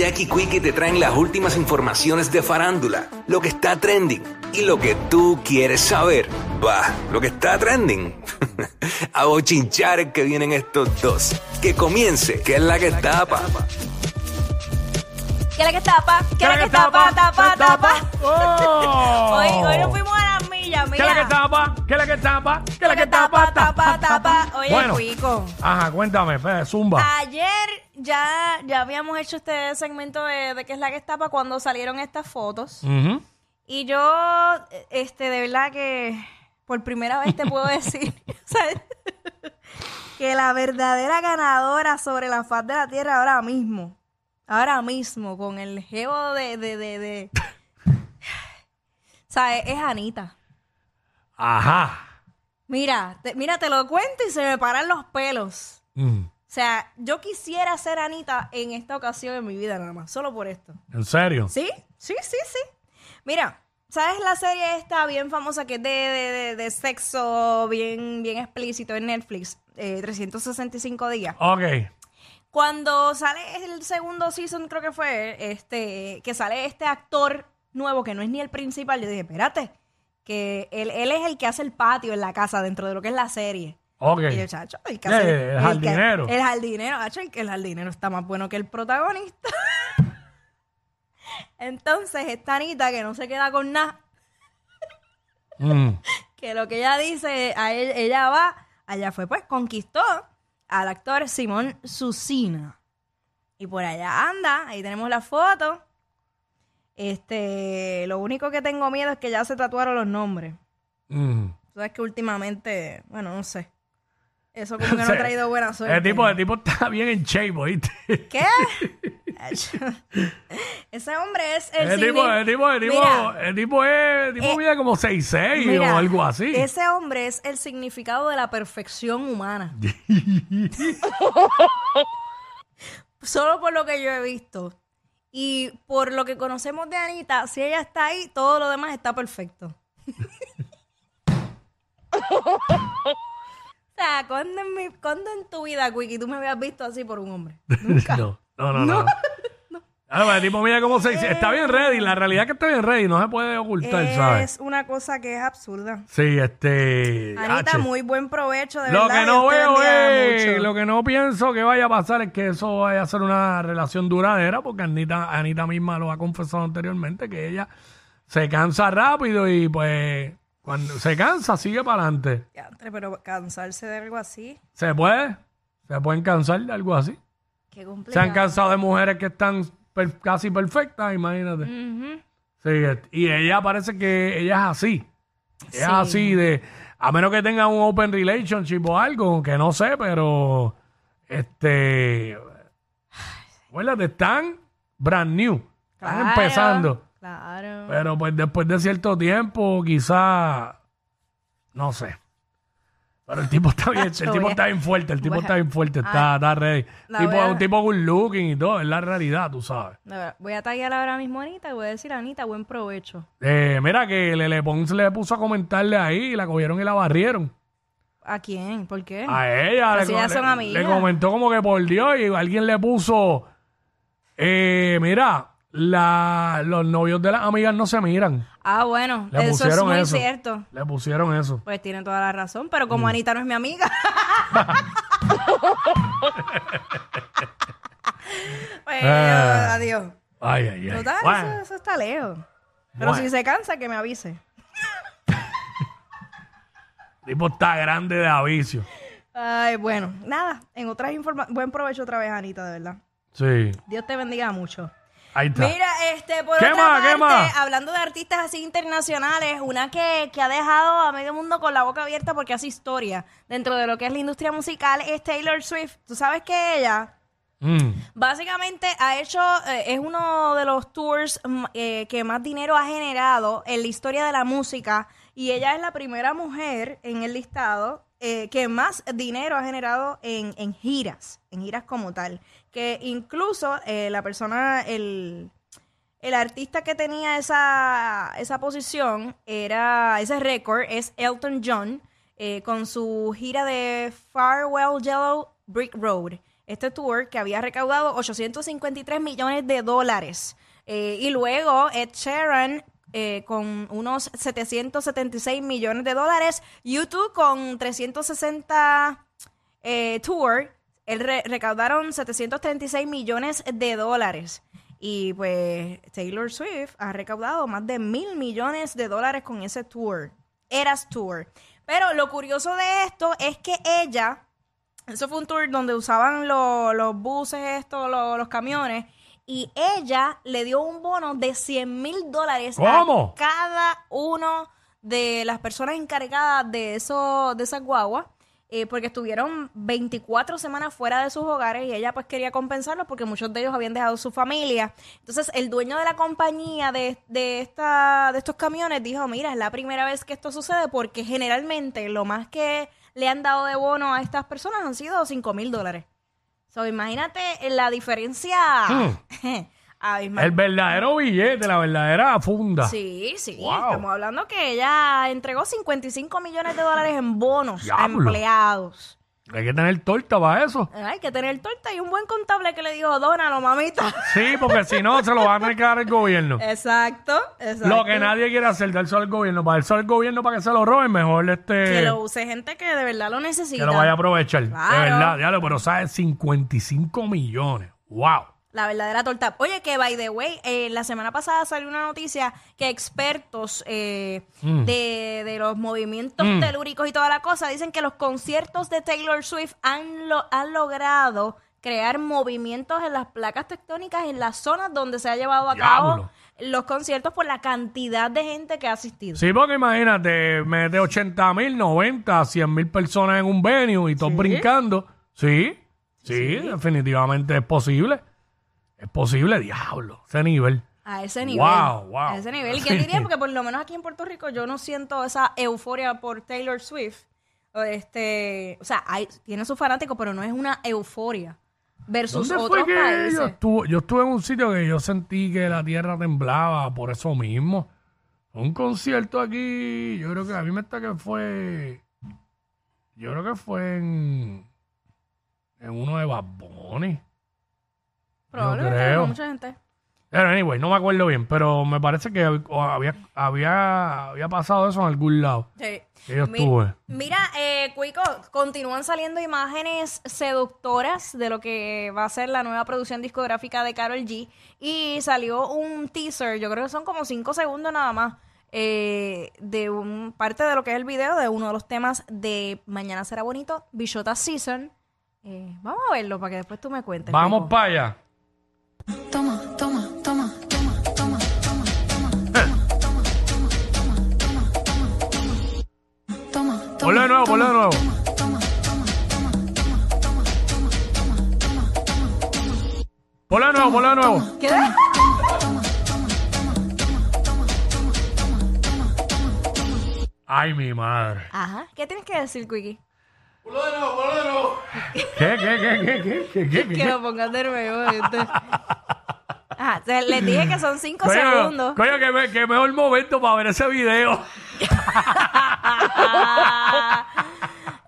Jackie Quickie te traen las últimas informaciones de farándula, lo que está trending y lo que tú quieres saber. Va, lo que está trending. A bochinchar que vienen estos dos. Que comience, que es la que tapa. ¿Qué es la que tapa? ¿Qué es la que tapa? Tapa, tapa. ¡Oh! Hoy, hoy nos fuimos a millas, ¿Qué es la que tapa? ¿Qué es la que tapa? ¿Qué es la que tapa, tapa? tapa, tapa. Oye, Bueno. Cuico. Ajá, cuéntame, espera, zumba. Ayer ya, ya habíamos hecho este segmento de, de qué es la que tapa cuando salieron estas fotos. Ujú. Y yo, este, de verdad que por primera vez te puedo decir que la verdadera ganadora sobre la faz de la tierra ahora mismo, ahora mismo, con el geo de, de, de, de ¿sabes? Es Anita. Ajá. Mira, te, mira, te lo cuento y se me paran los pelos. Mm, O sea, yo quisiera ser Anita en esta ocasión en mi vida nada más, solo por esto. ¿En serio? Sí, sí, sí, sí. Mira, ¿sabes la serie esta bien famosa que es de, de, de- de sexo bien, bien explícito en Netflix? Eh, 365 días. Ok. Cuando sale el segundo season, creo que fue, este, que sale este actor nuevo que no es ni el principal, yo dije, espérate, que él, él es el que hace el patio en la casa dentro de lo que es la serie. Ok. Y yo, chacho, el que hace- el jardinero. el jardinero, chacho, el que el jardinero está más bueno que el protagonista. Entonces, esta Anita que no se queda con nada, Mm, que lo que ella dice, a él- ella va, allá fue, pues conquistó al actor Simón Susina. Y por allá anda, ahí tenemos la foto. Este, lo único que tengo miedo es que ya se tatuaron los nombres. mm. Sabes que últimamente, bueno, no sé. Eso como que no ha traído buena suerte. El tipo, el tipo está bien en shape, ¿oíste? ¿Qué? Ese hombre es el, El tipo, el tipo, el tipo, Mira, el tipo es, el tipo Eh, mide como 6'6 mira, o algo así. Ese hombre es el significado de la perfección humana. Solo por lo que yo he visto. Y por lo que conocemos de Anita, si ella está ahí, todo lo demás está perfecto. o sea, ¿cuándo en, mi- cuándo en tu vida, Quickie, tú me habías visto así por un hombre? Nunca. No, no, no. no. Ah, pues, el tipo mide como 6 Está bien ready. La realidad es que está bien ready. No se puede ocultar, ¿sabes? Es una cosa que es absurda. Sí, este. Anita, H. muy buen provecho, de Lo verdad. que no Dios te veo bendiga es, mucho. lo que no pienso que vaya a pasar es que eso vaya a ser una relación duradera, porque Anita, Anita misma lo ha confesado anteriormente, que ella se cansa rápido y pues cuando se cansa sigue para adelante. Pero cansarse de algo así, ¿Se puede? ¿Se pueden cansar de algo así? qué Se complicado. han cansado de mujeres que están per- casi perfectas, imagínate. Ujú. Sí, y ella parece que ella es así. Ella es así de, a menos que tenga un open relationship o algo, que no sé, pero este, acuérdate, están brand new, están Claro, empezando, Claro. pero pues después de cierto tiempo, quizá, no sé. Pero el tipo está bien, el tipo está bien fuerte, el tipo está bien fuerte, está, está ready. Tipo, a- un tipo good looking y todo, es la realidad, tú sabes. Voy a tallar ahora mismo a Anita y voy a decir, Anita, buen provecho. Eh, mira que Lele Pons le puso a comentarle ahí, y la cogieron y la barrieron. ¿A quién? ¿Por qué? A ella Pero le, le- son amigas. le comentó como que por Dios y alguien le puso, eh, mira, la, los novios de las amigas no se miran. Ah, bueno, Le eso es pusieron muy eso. cierto. Le pusieron eso. Pues tiene toda la razón, pero Mm. como Anita no es mi amiga. Ah. adiós. Ay, ay, ay. Total, Bueno, eso, eso está lejos. Pero Bueno. si se cansa, que me avise. el tipo está grande de avicio. Ay, bueno, nada, en otras informaciones, buen provecho otra vez, Anita, de verdad. Sí, Dios te bendiga mucho. Ahí está. Mira, este, por ¿Qué otra más, qué parte, más? hablando de artistas así internacionales, una que, que ha dejado a medio mundo con la boca abierta porque hace historia dentro de lo que es la industria musical es Taylor Swift. Tú sabes que ella Mm, básicamente ha hecho, eh, es uno de los tours mm, eh, que más dinero ha generado en la historia de la música y ella es la primera mujer en el listado eh, que más dinero ha generado en, en giras, en giras como tal. Que incluso eh, la persona, el, el artista que tenía esa, esa posición, era ese récord, es Elton John, eh, con su gira de Farewell Yellow Brick Road. este tour que había recaudado 853 millones de dólares. Eh, y luego Ed Sheeran con unos 776 millones de dólares, YouTube con 360 eh, tour, él re- recaudaron 736 millones de dólares. Y pues Taylor Swift ha recaudado más de mil millones de dólares con ese tour. Eras Tour. Pero lo curioso de esto es que ella, eso fue un tour donde usaban lo- los buses, estos, lo- los camiones, y ella le dio un bono de 100 mil dólares a cada uno de las personas encargadas de, eso, de esas guaguas. Eh, porque estuvieron 24 semanas fuera de sus hogares y ella pues quería compensarlos porque muchos de ellos habían dejado su familia. Entonces el dueño de la compañía de, de, esta, de estos camiones dijo, mira, es la primera vez que esto sucede porque generalmente lo más que le han dado de bono a estas personas han sido 5 mil dólares. So, imagínate la diferencia. El verdadero billete, la verdadera funda. Sí, sí. Wow. Estamos hablando que ella entregó 55 millones de dólares en bonos a empleados. Hay que tener torta para eso. Hay que tener torta y un buen contable que le dijo, dónalo, mamita. Sí, porque si no, se lo va a tener que dar el gobierno. Exacto, exacto. Lo que nadie quiere hacer, dárselo al gobierno. Para dárselo al gobierno para que se lo roben, mejor este. Que lo use gente que de verdad lo necesita. que lo vaya a aprovechar. Claro. De verdad, diablo, pero sabes, 55 millones. ¡Wow! La verdadera torta. Oye, que by the way, eh, la semana pasada salió una noticia que expertos eh, Mm. de, de los movimientos telúricos y toda la cosa dicen que los conciertos de Taylor Swift han, lo, han logrado crear movimientos en las placas tectónicas en las zonas donde se ha llevado a cabo los conciertos por la cantidad de gente que ha asistido. Sí, porque imagínate, mete 80 mil, 90, 100 mil personas en un venue y todos brincando. Sí, sí, definitivamente es posible. Es posible, diablo, ese nivel. A ese nivel. Wow, wow. A ese nivel. ¿Y quién diría? Porque por lo menos aquí en Puerto Rico yo no siento esa euforia por Taylor Swift. Este, o sea, hay, tiene sus fanáticos, pero no es una euforia versus ¿Dónde otros fue que países. yo estuve? Yo estuve en un sitio que yo sentí que la tierra temblaba por eso mismo. Un concierto aquí, yo creo que a mí me está que fue. Yo creo que fue en. En uno de Bad Bunny. Probablemente creo. mucha gente. Pero anyway, no me acuerdo bien, pero me parece que había, había, había pasado eso en algún lado. Sí. Que yo Mi- estuve. Mira, eh, Cuico, continúan saliendo imágenes seductoras de lo que va a ser la nueva producción discográfica de Carol G. Y salió un teaser, yo creo que son como cinco segundos nada más, eh, de un parte de lo que es el video de uno de los temas de Mañana será bonito, Bichota Season. Eh, vamos a verlo para que después tú me cuentes. Vamos Cuico. para allá. Toma, toma, toma, toma, toma, toma, toma, toma, toma, toma, toma, toma, toma. Ponlo de nuevo, ponlo de nuevo. Ponlo de nuevo, ponlo de nuevo. ¿Qué? Ay, mi madre. Ajá. ¿Qué tienes que decir, Quickie? ¿Qué, qué, qué, qué, qué, qué, qué, Que lo pongas de nuevo. ¿viste? Ajá, se- les dije que son cinco Coño, segundos. coño, que, me- que mejor momento para ver ese video.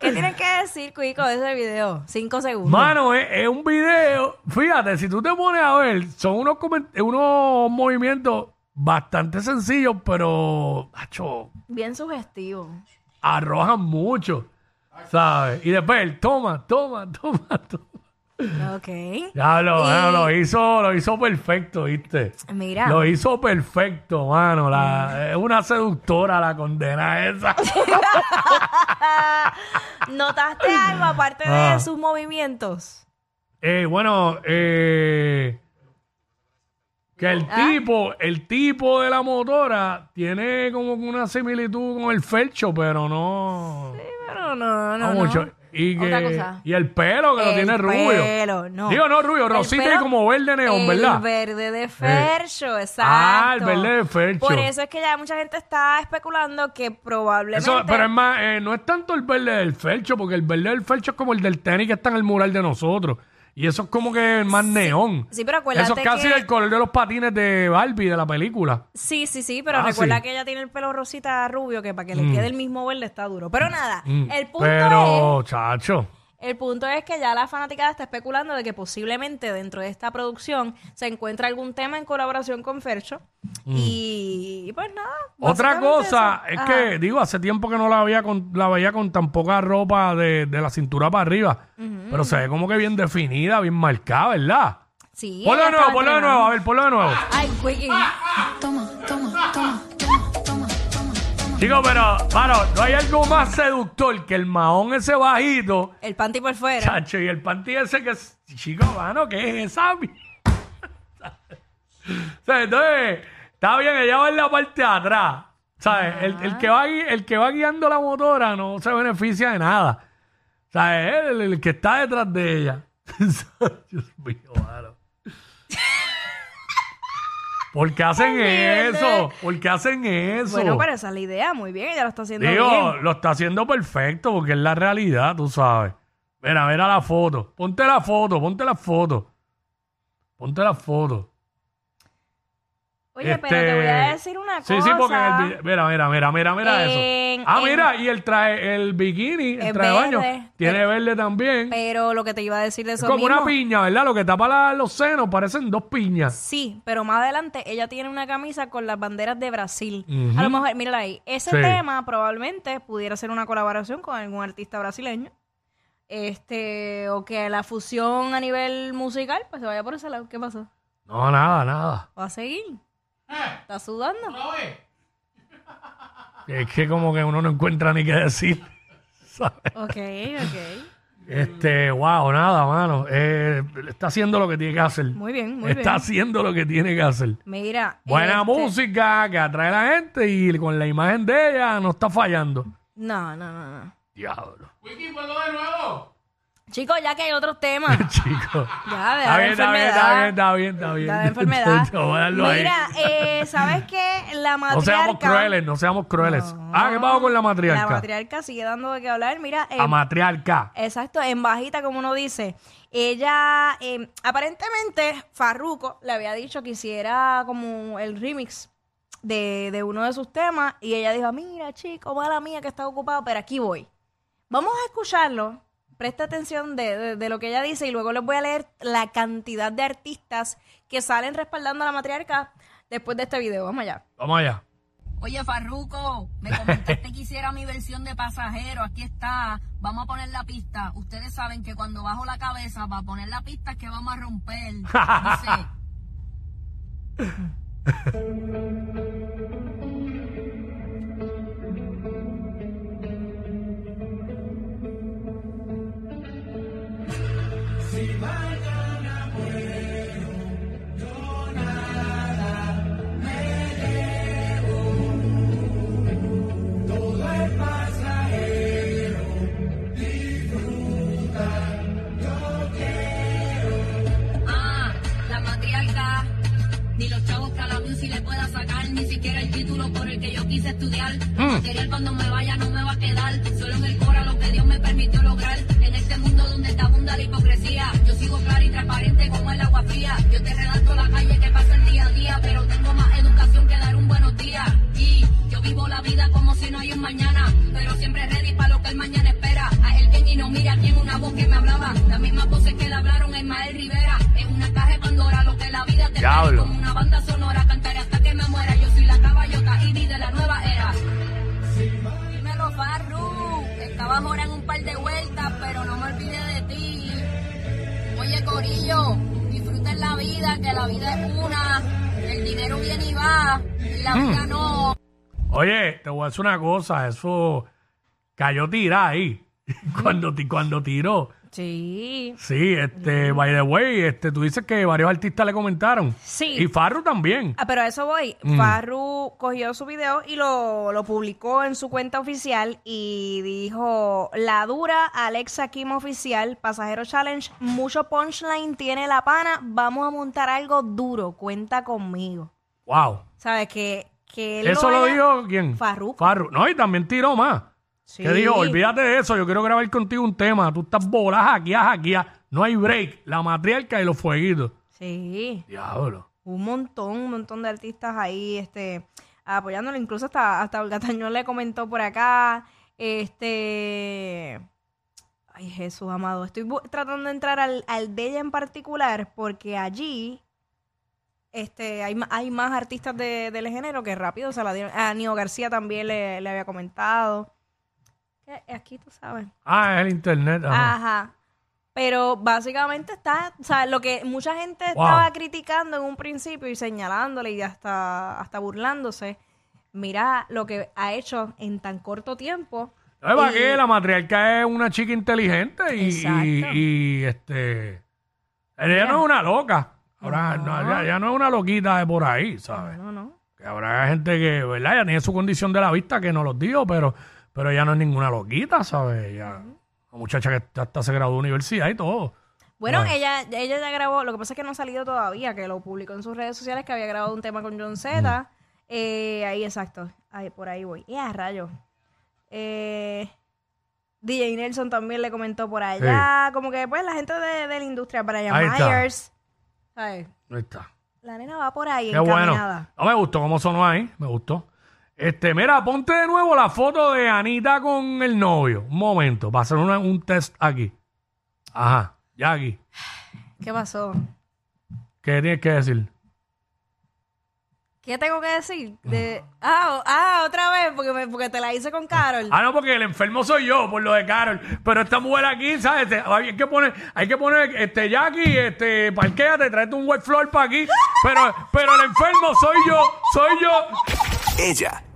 ¿Qué tienes que decir, Cuico, de ese video? Cinco segundos. Mano, es, es un video. Fíjate, si tú te pones a ver, son unos, comen- unos movimientos bastante sencillos, pero, macho, Bien sugestivo. arrojan mucho. ¿Sabes? Y después él toma, toma, toma, toma. Ok. Ya lo, Y- bueno, lo hizo, lo hizo perfecto, ¿viste? Mira. Lo hizo perfecto, mano. La, es una seductora la condena esa. ¿Notaste algo aparte de Ah. sus movimientos? Eh, bueno, eh, que el Ah. tipo, el tipo de la motora tiene como una similitud con el Felcho, pero no, No, no, no no. mucho. Y, Otra que, cosa. y el pelo que lo El tiene rubio. pelo, no. Digo, no rubio, El rosita y pelo- como verde neón, ¿verdad? El verde de Fercho, exacto. Ah, el verde de Fercho. Por eso es que ya mucha gente está especulando que probablemente... Eso, pero es más, eh, no es tanto el verde del Felcho, porque el verde del Felcho es como el del tenis que está en el mural de nosotros. Y eso es como que más neón. sí, pero acuérdate Eso es casi que- el color de los patines de Barbie de la película. Sí, sí, sí, pero Ah, recuerda sí. que ella tiene el pelo rosita rubio, que para que le quede el mismo verde está duro. Pero nada, Mm, el punto Pero, chacho. El punto es que ya la fanaticada está especulando de que posiblemente dentro de esta producción se encuentra algún tema en colaboración con Fercho. Y pues nada. Mm. Otra cosa eso. es Ajá. que, digo, hace tiempo que no la veía con, la veía con tan poca ropa de, de la cintura para arriba. Pero se ve como que bien definida, bien marcada, ¿verdad? Sí. ponlo de nuevo, ponlo de nuevo, a ver, ponlo de nuevo. Ay, Quickie. Toma. Chicos, pero, mano, no hay algo más seductor que el mahón ese bajito, El panty por fuera. chacho, y el panty ese que es, chico, mano, ¿qué es esa? sea, entonces, está bien, ella va en la parte de atrás. ¿Sabes? El, el que va, gui- el que va guiando la motora no se beneficia de nada. ¿Sabes? El, el que está detrás de ella. Dios mío, mano. ¿Por qué hacen eso? ¿Por qué hacen eso? Bueno, pero esa es la idea. Muy bien, ella lo está haciendo Digo, bien. lo está haciendo perfecto porque es la realidad, tú sabes. Mira, mira la foto. Ponte la foto, ponte la foto. Ponte la foto. Oye, pero Este- te voy a decir una cosa. Sí, sí, porque en el vi- mira, mira, mira, mira, mira En- eso. Ah, en- mira, y el traje, el bikini, el Es traje de baño, verde. tiene verde también. Pero lo que te iba a decir de Es eso como una mismo- piña, ¿verdad? Lo que tapa la- los senos parecen dos piñas. Sí, pero más adelante ella tiene una camisa con las banderas de Brasil. Ujú. A lo mejor, mírala ahí. Ese Sí. tema probablemente pudiera ser una colaboración con algún artista brasileño. Este, o que la fusión a nivel musical, pues se vaya por ese lado. ¿Qué pasó? No, nada, nada. ¿Va a seguir? ¿Está sudando? Es que como que uno no encuentra ni qué decir. ¿sabes? Ok, ok. Este, wow, nada, mano. Eh, está haciendo lo que tiene que hacer. Muy bien, muy está bien. haciendo lo que tiene que hacer. Mira. Buena este- música que atrae a la gente y con la imagen de ella no está fallando. No, no, no, no. Diablo. Chicos, ya que hay otros temas. Chicos. Ya, de Está la bien, está bien, enfermedad. está bien, está bien, está bien. La enfermedad. Vamos a darlo ahí. Mira, eh, ¿sabes qué? La matriarca... no seamos crueles, no seamos crueles. Ah, ¿qué pasó con la matriarca? La matriarca sigue dando de qué hablar. Mira, eh, La matriarca. exacto, en bajita, como uno dice. Ella, eh, aparentemente, Farruko le había dicho que hiciera como el remix de, de uno de sus temas. Y ella dijo, mira, chico, mala mía que está ocupado, pero aquí voy. Vamos a escucharlo. Presta atención de, de- de lo que ella dice y luego les voy a leer la cantidad de artistas que salen respaldando a la matriarca después de este video. Vamos allá. Vamos allá. Oye, Farruco, me comentaste que hiciera mi versión de pasajero. Aquí está. Vamos a poner la pista. Ustedes saben que cuando bajo la cabeza para poner la pista es que vamos a romper. Dice. cuando me vaya no me va a quedar, solo en el cora lo que Dios me permitió lograr. En este mundo donde te abunda la hipocresía, yo sigo clara y transparente como el agua fría. Yo te redacto la calle que pasa el día a día, pero tengo más educación que dar un buenos días. Y yo vivo la vida como si no hay un mañana, pero siempre ready para lo que el mañana espera. A él ven y no mira quién una voz que me hablaba, las mismas voces que le hablaron a Ismael Rivera. En una caja de Pandora lo que la vida te Diablo. como una banda sonora, cantaré hasta que me muera. Yo soy la caballota y de la nueva era. Ahora en un par de vueltas, pero no me olvidé de ti. Oye, Corillo, disfruten la vida, que la vida es una. El dinero viene y va, la vida no. Oye, te voy a decir una cosa, eso cayó tira ahí. cuando, cuando tiró. Sí. Sí, este, by the way, este, tú dices que varios artistas le comentaron. Sí. Y Farru también. Ah, pero a eso voy. Mm. Farru cogió su video y lo, lo publicó en su cuenta oficial y dijo, la dura Alexa Kim oficial, Pasajero Challenge, mucho punchline tiene la pana, vamos a montar algo duro, cuenta conmigo. Wow. ¿Sabes? Que, que él ¿Eso lo vaya- dijo quién? Farruko. Farru. No, y también tiró más. Sí. Que dijo, olvídate de eso, yo quiero grabar contigo un tema. Tú estás volada, hackeada, hackeada. No hay break. La matriarca y los fueguitos. Sí. Diablo. un montón, un montón de artistas ahí, este, apoyándolo. Incluso hasta, hasta Olga Tañón le comentó por acá, este, Ay, Jesús amado. Estoy tratando de entrar al, al de ella en particular porque allí este, hay, hay más artistas de- del género que rápido se la dieron. A Nio García también le, le había comentado. Aquí tú sabes. Ah, es el internet. ajá. Ajá. Pero básicamente está, o sea, lo que mucha gente Wow. estaba criticando en un principio y señalándole y hasta, hasta burlándose, mira lo que ha hecho en tan corto tiempo. ¿Sabes para Y- qué? La matriarca es una chica inteligente y, Exacto. y, este. Ella no es una loca. Ahora, no, ella, ella no es una loquita de por ahí, ¿sabes? No, no. Que habrá gente que, ¿verdad? Ella tiene su condición de la vista que no los digo, pero, pero ella no es ninguna loquita, ¿sabes? Ella, una muchacha que hasta se graduó de universidad y todo. Bueno, Bueno. ella, ella ya grabó, lo que pasa es que no ha salido todavía, que lo publicó en sus redes sociales, que había grabado un tema con John Z. Eh, ahí, exacto. Ahí, por ahí voy. Y a rayo. Eh, DJ Nelson también le comentó por allá. Como que, pues, la gente de, de la industria, Ahí está. Myers. Ahí está. La nena va por ahí, Qué bueno. No me gustó cómo sonó ahí, me gustó. Este, mira, ponte de nuevo la foto de Anita con el novio. Un momento, para hacer una- un test aquí. Ajá, ya aquí. ¿Qué pasó? ¿Qué tienes que decir? ¿Qué tengo que decir? De, ah, o- ah, otra vez, porque, me- porque te la hice con Carol. Ah, no, porque el enfermo soy yo por lo de Carol. Pero esta mujer aquí, ¿sabes? Este, Hay que poner, hay que poner, este, Jackie, este, parquéate, tráete un white floor para aquí. Pero, pero el enfermo soy yo, soy yo. Ella